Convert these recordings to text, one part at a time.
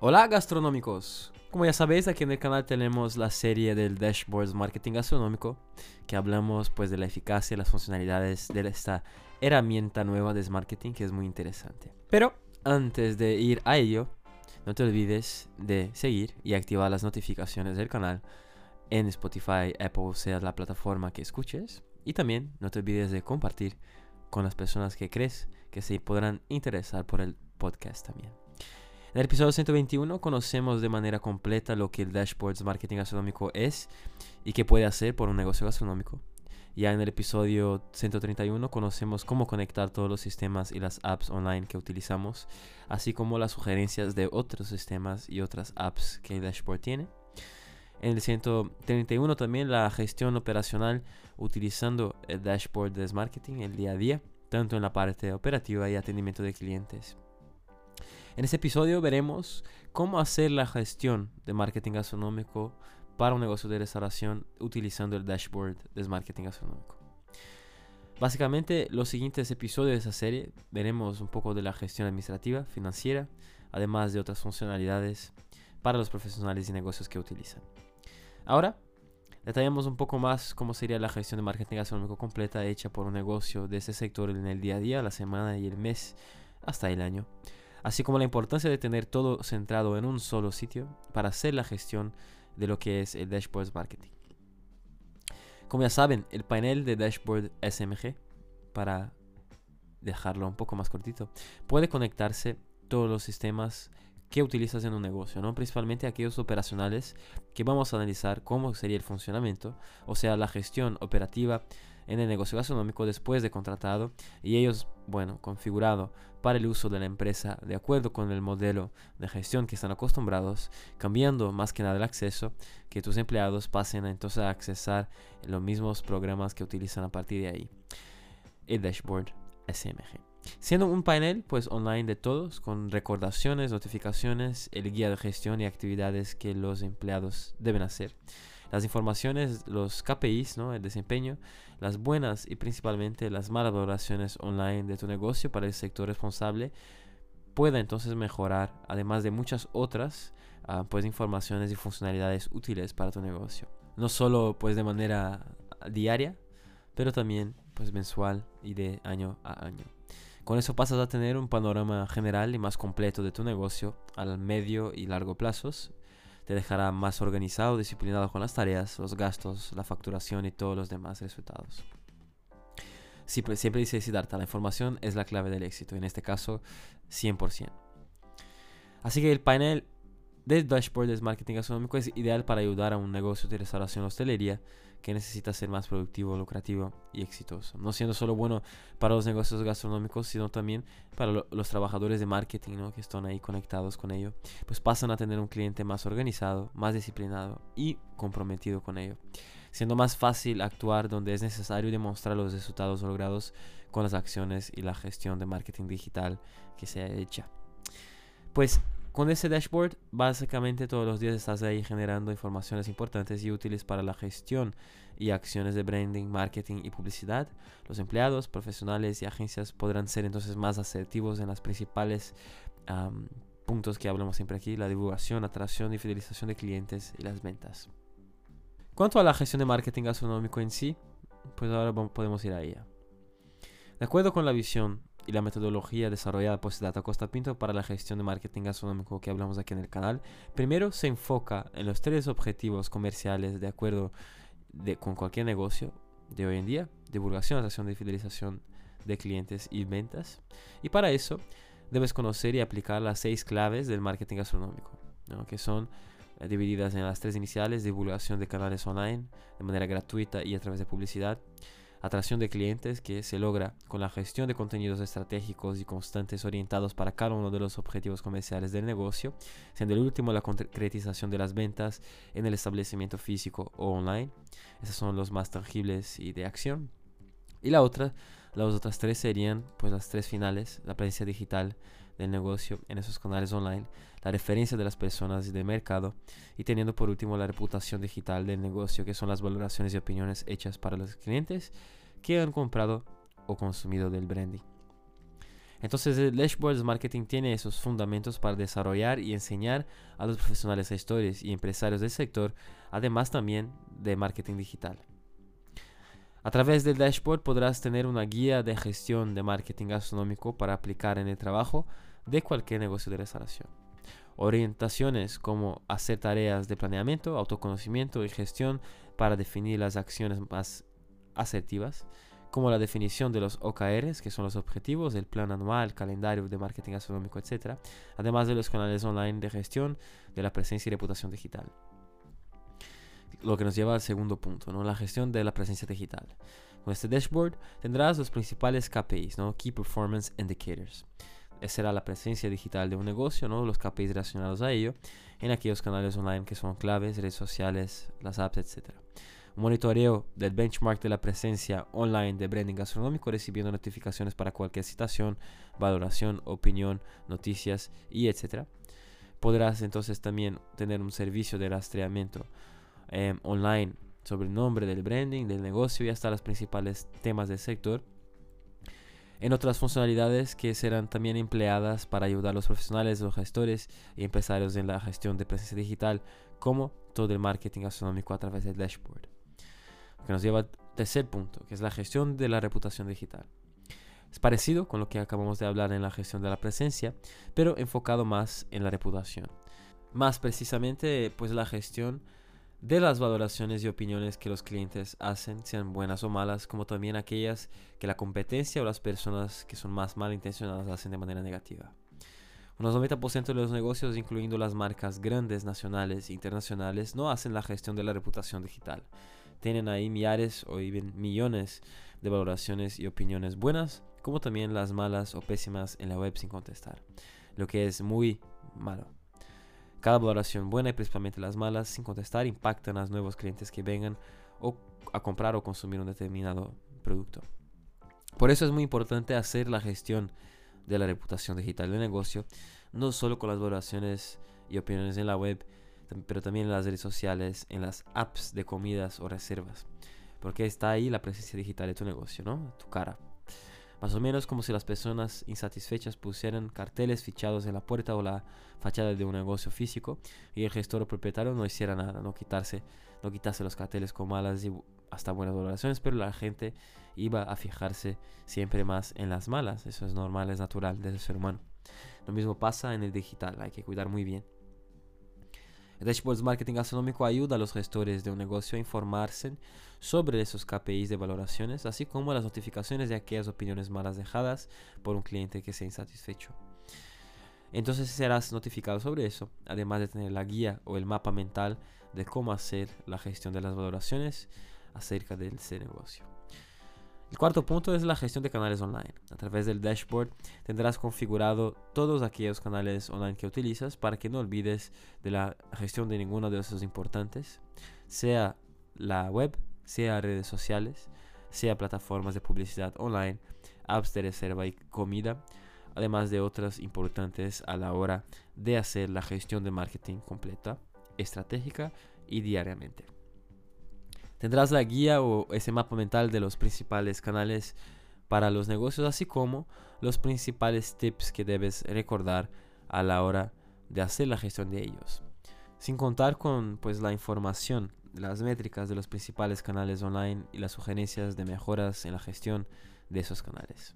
Hola gastronómicos. Como ya sabéis, aquí en el canal tenemos la serie del Dashboards Marketing Gastronómico, que hablamos pues de la eficacia y las funcionalidades de esta herramienta nueva de marketing que es muy interesante. Pero antes de ir a ello, no te olvides de seguir y activar las notificaciones del canal en Spotify, Apple, sea la plataforma que escuches. Y también no te olvides de compartir con las personas que crees que se podrán interesar por el podcast también. En el episodio 121 conocemos de manera completa lo que el Dashboards Marketing Gastronómico es y qué puede hacer por un negocio gastronómico. Ya en el episodio 131 conocemos cómo conectar todos los sistemas y las apps online que utilizamos, así como las sugerencias de otros sistemas y otras apps que el dashboard tiene. En el 131 también la gestión operacional utilizando el dashboard de marketing el día a día, tanto en la parte operativa y atendimiento de clientes. En este episodio veremos cómo hacer la gestión de marketing gastronómico para un negocio de restauración utilizando el dashboard de marketing gastronómico. Básicamente, los siguientes episodios de esa serie veremos un poco de la gestión administrativa, financiera, además de otras funcionalidades para los profesionales y negocios que utilizan. Ahora, detallamos un poco más cómo sería la gestión de marketing gastronómico completa hecha por un negocio de ese sector en el día a día, la semana y el mes, hasta el año así como la importancia de tener todo centrado en un solo sitio para hacer la gestión de lo que es el Dashboard Marketing. Como ya saben, el panel de Dashboard SMG, para dejarlo un poco más cortito, puede conectarse todos los sistemas que utilizas en un negocio, ¿no? principalmente aquellos operacionales que vamos a analizar cómo sería el funcionamiento, o sea, la gestión operativa en el negocio gastronómico después de contratado y ellos, bueno, configurado para el uso de la empresa de acuerdo con el modelo de gestión que están acostumbrados, cambiando más que nada el acceso, que tus empleados pasen entonces a accesar los mismos programas que utilizan a partir de ahí. El dashboard SMG. Siendo un panel pues online de todos con recordaciones, notificaciones, el guía de gestión y actividades que los empleados deben hacer las informaciones, los KPIs, ¿no? el desempeño, las buenas y principalmente las malas valoraciones online de tu negocio para el sector responsable pueda entonces mejorar, además de muchas otras ah, pues informaciones y funcionalidades útiles para tu negocio. No solo pues de manera diaria, pero también pues mensual y de año a año. Con eso pasas a tener un panorama general y más completo de tu negocio al medio y largo plazos te dejará más organizado, disciplinado con las tareas, los gastos, la facturación y todos los demás resultados. Siempre, siempre dice Siddhartha, la información es la clave del éxito, en este caso 100%. Así que el panel de dashboard de marketing gastronómico es ideal para ayudar a un negocio de restauración hostelería que necesita ser más productivo, lucrativo y exitoso. No siendo solo bueno para los negocios gastronómicos, sino también para los trabajadores de marketing que están ahí conectados con ello, pues pasan a tener un cliente más organizado, más disciplinado y comprometido con ello, siendo más fácil actuar donde es necesario demostrar los resultados logrados con las acciones y la gestión de marketing digital que se ha hecha. Pues con ese dashboard, básicamente todos los días estás ahí generando informaciones importantes y útiles para la gestión y acciones de branding, marketing y publicidad. Los empleados, profesionales y agencias podrán ser entonces más asertivos en los principales puntos que hablamos siempre aquí, la divulgación, atracción y fidelización de clientes y las ventas. Cuanto a la gestión de marketing gastronómico en sí, pues ahora podemos ir a ella. De acuerdo con la visión y la metodología desarrollada por Data Costa Pinto para la gestión de marketing gastronómico que hablamos aquí en el canal, primero se enfoca en los tres objetivos comerciales de acuerdo con cualquier negocio de hoy en día, divulgación, atracción de fidelización de clientes y ventas. Y para eso debes conocer y aplicar las seis claves del marketing gastronómico, que son eh, divididas en las tres iniciales, divulgación de canales online de manera gratuita y a través de publicidad, atracción de clientes que se logra con la gestión de contenidos estratégicos y constantes orientados para cada uno de los objetivos comerciales del negocio, siendo el último la concretización de las ventas en el establecimiento físico o online. Esos son los más tangibles y de acción. Y la otra, las otras tres serían pues las tres finales, la presencia digital del negocio en esos canales online, la referencia de las personas y del mercado y teniendo por último la reputación digital del negocio, que son las valoraciones y opiniones hechas para los clientes que han comprado o consumido del branding. Entonces el Dashboards Marketing tiene esos fundamentos para desarrollar y enseñar a los profesionales gestores y empresarios del sector, además también de marketing digital. A través del dashboard podrás tener una guía de gestión de marketing gastronómico para aplicar en el trabajo de cualquier negocio de restauración. Orientaciones como hacer tareas de planeamiento, autoconocimiento y gestión para definir las acciones más asertivas, como la definición de los OKRs, que son los objetivos, el plan anual, calendario de marketing gastronómico, etc., además de los canales online de gestión de la presencia y reputación digital lo que nos lleva al segundo punto, ¿no? la gestión de la presencia digital. Con este dashboard tendrás los principales KPIs, ¿no? Key Performance Indicators. Será la presencia digital de un negocio, ¿no? los KPIs relacionados a ello, en aquellos canales online que son claves, redes sociales, las apps, etc. Un monitoreo del benchmark de la presencia online de branding gastronómico, recibiendo notificaciones para cualquier citación, valoración, opinión, noticias y etc. Podrás entonces también tener un servicio de rastreamiento Em, online sobre el nombre del branding, del negocio y hasta los principales temas del sector. En otras funcionalidades que serán también empleadas para ayudar a los profesionales, los gestores y empresarios en la gestión de presencia digital, como todo el marketing gastronómico a través del dashboard. que nos lleva al tercer punto, que es la gestión de la reputación digital. Es parecido con lo que acabamos de hablar en la gestión de la presencia, pero enfocado más en la reputación. Más precisamente, pues la gestión de las valoraciones y opiniones que los clientes hacen, sean buenas o malas, como también aquellas que la competencia o las personas que son más malintencionadas hacen de manera negativa. Unos 90% de los negocios, incluyendo las marcas grandes, nacionales e internacionales, no hacen la gestión de la reputación digital. Tienen ahí millares o millones de valoraciones y opiniones buenas, como también las malas o pésimas en la web sin contestar, lo que es muy malo. Cada valoración buena y principalmente las malas sin contestar impactan a los nuevos clientes que vengan o a comprar o consumir un determinado producto. Por eso es muy importante hacer la gestión de la reputación digital del negocio, no solo con las valoraciones y opiniones en la web, pero también en las redes sociales, en las apps de comidas o reservas. Porque está ahí la presencia digital de tu negocio, ¿no? Tu cara. Más o menos como si las personas insatisfechas pusieran carteles fichados en la puerta o la fachada de un negocio físico y el gestor o propietario no hiciera nada, no quitarse, no quitase los carteles con malas y hasta buenas valoraciones, pero la gente iba a fijarse siempre más en las malas. Eso es normal, es natural del ser humano. Lo mismo pasa en el digital, hay que cuidar muy bien. Dashboards Marketing Gastronómico ayuda a los gestores de un negocio a informarse sobre esos KPIs de valoraciones, así como las notificaciones de aquellas opiniones malas dejadas por un cliente que sea insatisfecho. Entonces serás notificado sobre eso, además de tener la guía o el mapa mental de cómo hacer la gestión de las valoraciones acerca de ese negocio. El cuarto punto es la gestión de canales online. A través del dashboard tendrás configurado todos aquellos canales online que utilizas para que no olvides de la gestión de ninguno de esos importantes, sea la web, sea redes sociales, sea plataformas de publicidad online, apps de reserva y comida, además de otras importantes a la hora de hacer la gestión de marketing completa, estratégica y diariamente. Tendrás la guía o ese mapa mental de los principales canales para los negocios, así como los principales tips que debes recordar a la hora de hacer la gestión de ellos. Sin contar con pues la información las métricas de los principales canales online y las sugerencias de mejoras en la gestión de esos canales.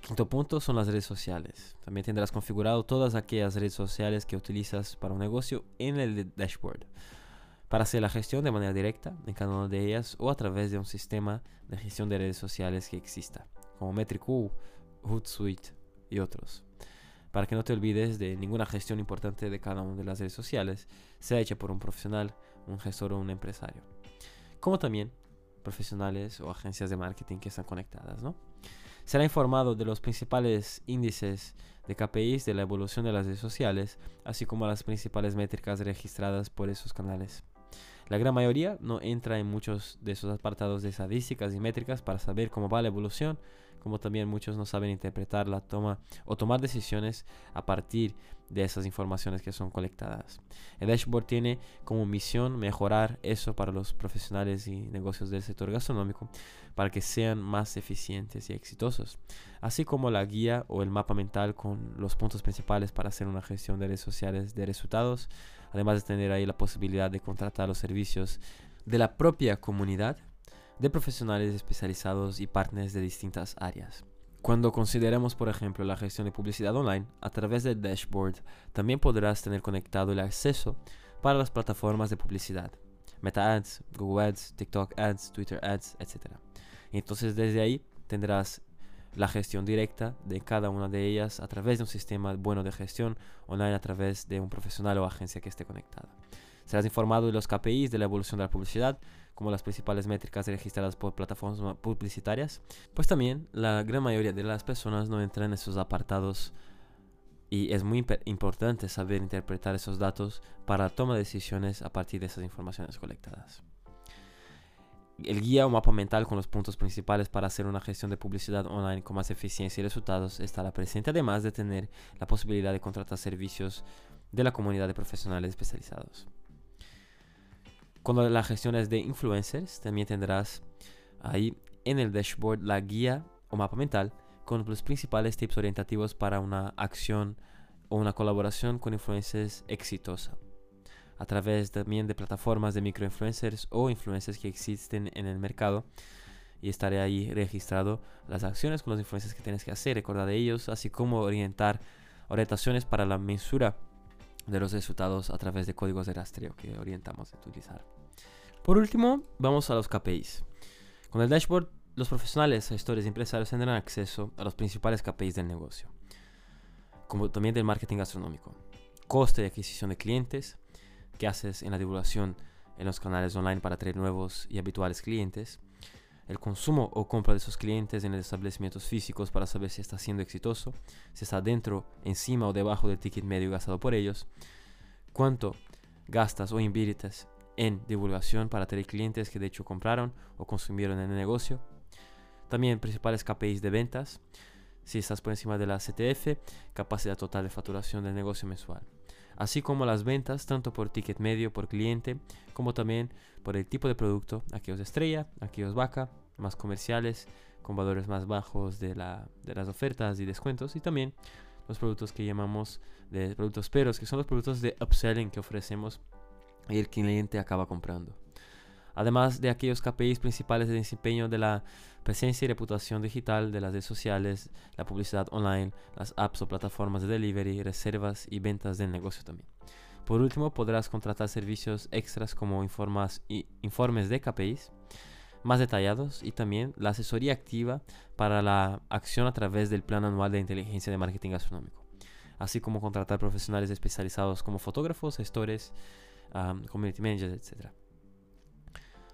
Quinto punto son las redes sociales. También tendrás configurado todas aquellas redes sociales que utilizas para un negocio en el dashboard para hacer la gestión de manera directa en cada una de ellas o a través de un sistema de gestión de redes sociales que exista, como Metricool, Hootsuite y otros para que no te olvides de ninguna gestión importante de cada una de las redes sociales, sea hecha por un profesional, un gestor o un empresario. Como también profesionales o agencias de marketing que están conectadas, ¿no? Será informado de los principales índices de KPIs de la evolución de las redes sociales, así como las principales métricas registradas por esos canales. La gran mayoría no entra en muchos de esos apartados de estadísticas y métricas para saber cómo va la evolución como también muchos no saben interpretar la toma o tomar decisiones a partir de esas informaciones que son colectadas. El dashboard tiene como misión mejorar eso para los profesionales y negocios del sector gastronómico para que sean más eficientes y exitosos, así como la guía o el mapa mental con los puntos principales para hacer una gestión de redes sociales de resultados, además de tener ahí la posibilidad de contratar los servicios de la propia comunidad de profesionales especializados y partners de distintas áreas. Cuando consideremos, por ejemplo, la gestión de publicidad online, a través del dashboard también podrás tener conectado el acceso para las plataformas de publicidad, Meta Ads, Google Ads, TikTok Ads, Twitter Ads, etc. Entonces desde ahí tendrás la gestión directa de cada una de ellas a través de un sistema bueno de gestión online a través de un profesional o agencia que esté conectada. Serás informado de los KPIs de la evolución de la publicidad, como las principales métricas registradas por plataformas publicitarias, pues también la gran mayoría de las personas no entran en esos apartados y es muy importante saber interpretar esos datos para tomar decisiones a partir de esas informaciones colectadas. El guía o mapa mental con los puntos principales para hacer una gestión de publicidad online con más eficiencia y resultados estará presente, además de tener la posibilidad de contratar servicios de la comunidad de profesionales especializados. Cuando la gestión es de influencers, también tendrás ahí en el dashboard la guía o mapa mental con los principales tips orientativos para una acción o una colaboración con influencers exitosa. A través también de plataformas de microinfluencers o influencers que existen en el mercado. Y estaré ahí registrado las acciones con los influencers que tienes que hacer, recordar de ellos, así como orientar orientaciones para la mensura de los resultados a través de códigos de rastreo que orientamos a utilizar. Por último, vamos a los KPIs. Con el dashboard, los profesionales, gestores y empresarios tendrán acceso a los principales KPIs del negocio, como también del marketing gastronómico. Coste de adquisición de clientes, qué haces en la divulgación en los canales online para atraer nuevos y habituales clientes, el consumo o compra de esos clientes en los establecimientos físicos para saber si está siendo exitoso, si está dentro, encima o debajo del ticket medio gastado por ellos, cuánto gastas o inviertes en divulgación para tener clientes que de hecho compraron o consumieron en el negocio. También principales KPIs de ventas, si estás por encima de la CTF, capacidad total de facturación del negocio mensual. Así como las ventas, tanto por ticket medio por cliente, como también por el tipo de producto, aquellos estrella, aquellos vaca, más comerciales, con valores más bajos de, la, de las ofertas y descuentos, y también los productos que llamamos de productos peros, que son los productos de upselling que ofrecemos y el cliente acaba comprando. Además de aquellos KPIs principales de desempeño de la presencia y reputación digital de las redes sociales, la publicidad online, las apps o plataformas de delivery, reservas y ventas del negocio también. Por último, podrás contratar servicios extras como informes de KPIs más detallados y también la asesoría activa para la acción a través del plan anual de inteligencia de marketing gastronómico, así como contratar profesionales especializados como fotógrafos, gestores, community managers, etc.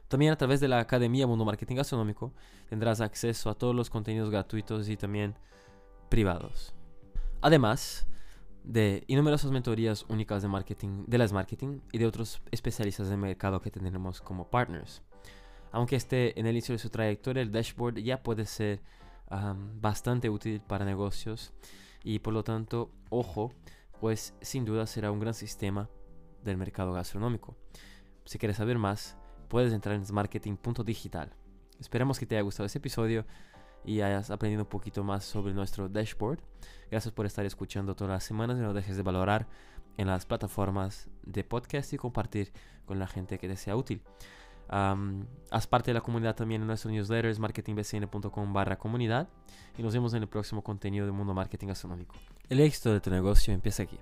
También a través de la Academia Mundo Marketing Gastronómico tendrás acceso a todos los contenidos gratuitos y también privados. Además de numerosas mentorías únicas de marketing, de las marketing y de otros especialistas del mercado que tendremos como partners. Aunque esté en el inicio de su trayectoria, el dashboard ya puede ser bastante útil para negocios y por lo tanto, ojo, pues sin duda será un gran sistema del mercado gastronómico. Si quieres saber más, puedes entrar en marketing.digital. Esperamos que te haya gustado este episodio y hayas aprendido un poquito más sobre nuestro dashboard. Gracias por estar escuchando todas las semanas y no dejes de valorar en las plataformas de podcast y compartir con la gente que te sea útil. haz parte de la comunidad también en nuestro newsletter marketingbcn.com barra comunidad y nos vemos en el próximo contenido de Mundo Marketing Gastronómico. El éxito de tu negocio empieza aquí.